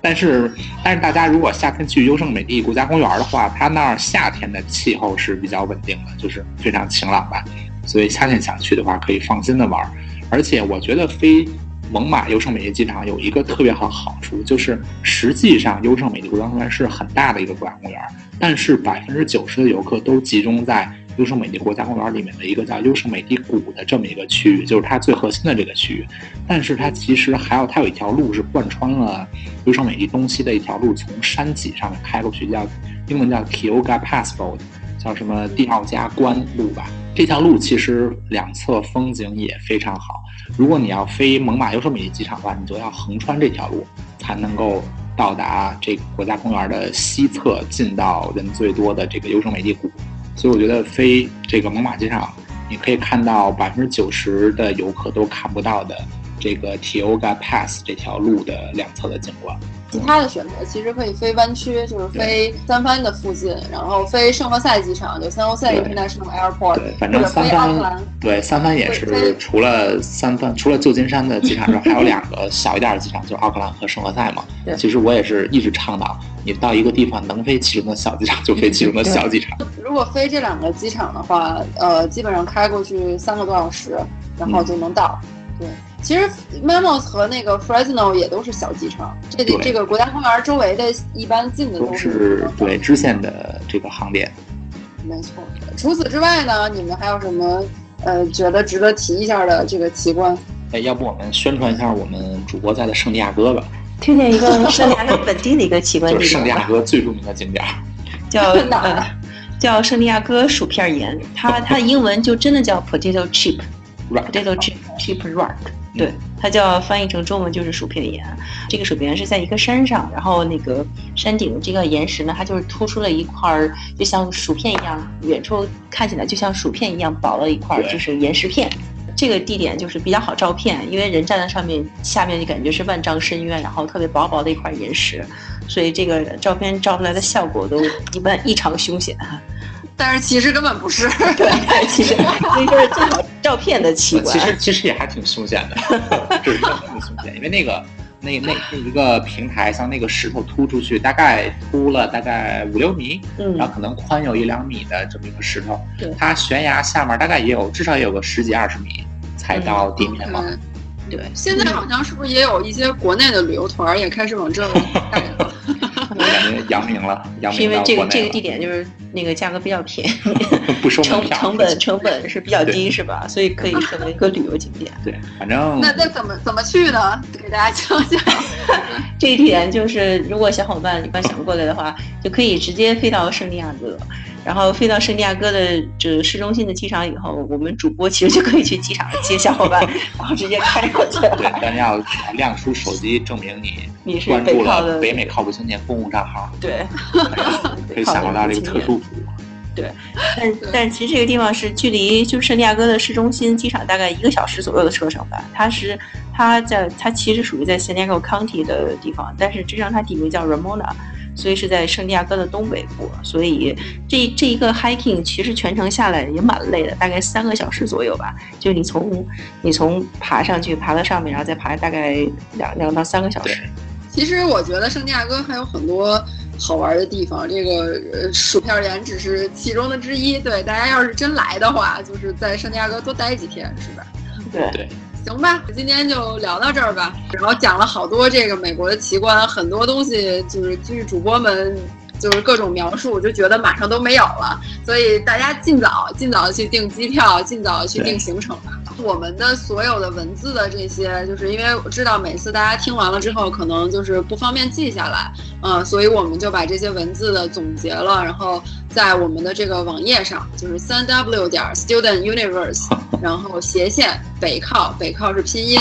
但是但是大家如果夏天去优胜美地国家公园的话，它那儿夏天的气候是比较稳定的，就是非常晴朗吧，所以夏天想去的话可以放心的玩。而且我觉得飞蒙马优胜美地机场有一个特别好好处，就是实际上优胜美地国家公园是很大的一个国家公园，但是百分之九十的游客都集中在优胜美地国家公园里面的一个叫优胜美地谷的这么一个区域，就是它最核心的这个区域。但是它其实还有它有一条路是贯穿了优胜美地东西的一条路，从山脊上面开过去，叫英文叫 Kyoga Pass Road，叫什么蒂奥加关路吧。这条路其实两侧风景也非常好。如果你要飞猛犸优胜美地机场的话，你就要横穿这条路，才能够到达这个国家公园的西侧，进到人最多的这个优胜美地谷。所以我觉得飞这个猛犸机场，你可以看到百分之九十的游客都看不到的这个 Tioga Pass 这条路的两侧的景观。其他的选择其实可以飞湾区，就是飞三藩的附近，然后飞圣何塞机场，就 San Jose 对 International Airport，对，反正三藩。对三藩也是除了三藩，除了旧金山的机场之外，还有两个小一点的机场，就是奥克兰和圣何塞嘛。对其实我也是一直倡导，你到一个地方能飞其中的小机场就飞其中的小机场。如果飞这两个机场的话，呃，基本上开过去三个多小时，然后就能到。对，其实 Mammoth 和那个 Fresno 也都是小机场，这里这个国家公园周围的一般近的都都是对支线的这个航点。没错。除此之外呢，你们还有什么呃觉得值得提一下的这个奇观？哎，要不我们宣传一下我们主播在的圣地亚哥吧，推荐一个圣地亚哥本地的一个奇观就是圣地亚哥最著名的景点儿。叫哪呃叫圣地亚哥薯片盐，它它的英文就真的叫 potato chip。Right potato chip chip rock，对，它叫翻译成中文就是薯片岩。这个薯片岩是在一个山上，然后那个山顶的这个岩石呢，它就是突出了一块儿，就像薯片一样，远处看起来就像薯片一样薄的一块儿，就是岩石片。这个地点就是比较好照片，因为人站在上面，下面就感觉是万丈深渊，然后特别薄薄的一块岩石，所以这个照片照出来的效果都一般异常凶险。但是其实根本不是。对，其实那就是最好照片的奇观。其实其实也还挺凶险的，只是真的挺凶险，因为那个那那那一个平台，像那个石头突出去，大概突了大概五六米，嗯然后可能宽有一两米的这么一个石头对，它悬崖下面大概也有至少也有个十几二十米才到地面嘛。嗯对，现在好像是不是也有一些国内的旅游团也开始往这带了？我感觉扬名了，扬是因为名到国内了这个这个地点就是那个价格比较便宜，不收成成本成本是比较低，是吧？所以可以成为一个旅游景点。对，反正 那那怎么怎么去呢？给大家讲讲。这一点就是，如果小伙伴一般想过来的话，就可以直接飞到圣地亚哥，然后飞到圣地亚哥的这市中心的机场以后，我们主播其实就可以去机场接小伙伴，然后直接开过去。对，大家要亮出手机证明你你是关注北靠北美靠谱青年公共账号，对，可以享受到这个特殊服务。对但但其实这个地方是距离就是圣地亚哥的市中心机场大概一个小时左右的车程吧。它是它在它其实属于在 San Diego County 的地方，但是这让它地名叫 Ramona，所以是在圣地亚哥的东北部。所以这这一个 hiking 其实全程下来也蛮累的，大概三个小时左右吧。就你从你从爬上去爬到上面，然后再爬大概两两到三个小时。其实我觉得圣地亚哥还有很多好玩的地方，这个呃薯片园只是其中的之一。对，大家要是真来的话，就是在圣地亚哥多待几天，是吧？对对，行吧，今天就聊到这儿吧。然后讲了好多这个美国的奇观，很多东西就是据主播们就是各种描述，就觉得马上都没有了。所以大家尽早尽早去订机票，尽早去订行程吧。我们的所有的文字的这些，就是因为我知道每次大家听完了之后，可能就是不方便记下来，嗯，所以我们就把这些文字的总结了，然后在我们的这个网页上，就是三 w 点 student universe，然后斜线北靠，北靠是拼音，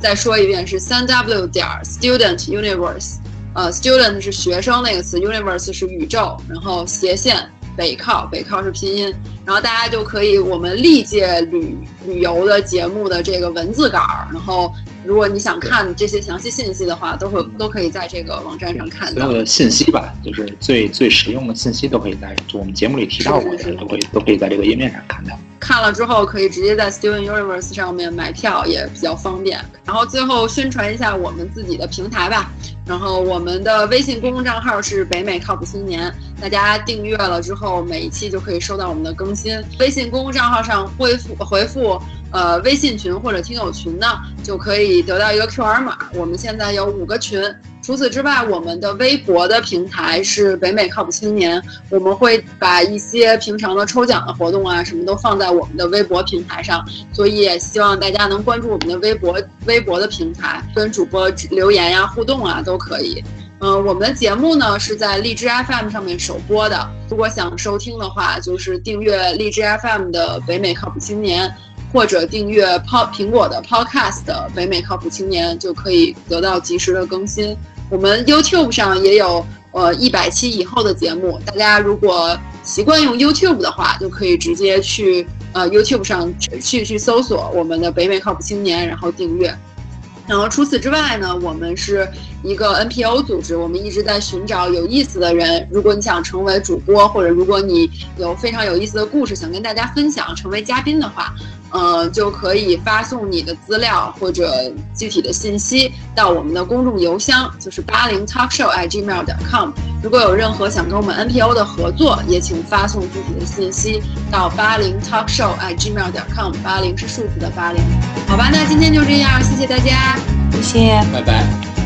再说一遍是三 w 点 student universe，呃，student 是学生那个词，universe 是宇宙，然后斜线北靠，北靠是拼音，然后大家就可以我们历届旅旅游的节目的这个文字稿儿，然后如果你想看这些详细信息的话，都会都可以在这个网站上看到所有。的信息吧，就是最最实用的信息都可以在就我们节目里提到过的，都可以都可以在这个页面上看到。看了之后可以直接在 Student Universe 上面买票，也比较方便。然后最后宣传一下我们自己的平台吧。然后我们的微信公众账号是北美靠谱青年，大家订阅了之后，每一期就可以收到我们的更新。微信公众账号上回复回复呃微信群或者听友群呢，就可以得到一个 QR 码。我们现在有五个群。除此之外，我们的微博的平台是北美靠谱青年，我们会把一些平常的抽奖的活动啊，什么都放在我们的微博平台上，所以也希望大家能关注我们的微博微博的平台，跟主播留言呀、互动啊都可以。嗯，我们的节目呢是在荔枝 FM 上面首播的，如果想收听的话，就是订阅荔枝 FM 的北美靠谱青年。或者订阅 Pod 苹果的 Podcast 北美靠谱青年，就可以得到及时的更新。我们 YouTube 上也有呃一百期以后的节目，大家如果习惯用 YouTube 的话，就可以直接去呃 YouTube 上去去搜索我们的北美靠谱青年，然后订阅。然后除此之外呢，我们是一个 NPO 组织，我们一直在寻找有意思的人。如果你想成为主播，或者如果你有非常有意思的故事想跟大家分享，成为嘉宾的话，呃，就可以发送你的资料或者具体的信息到我们的公众邮箱，就是八零 talkshow at gmail com。如果有任何想跟我们 NPO 的合作，也请发送具体的信息到八零 talkshow at gmail com。八零是数字的八零。好吧，那今天就这样，谢谢大家。谢谢。拜拜。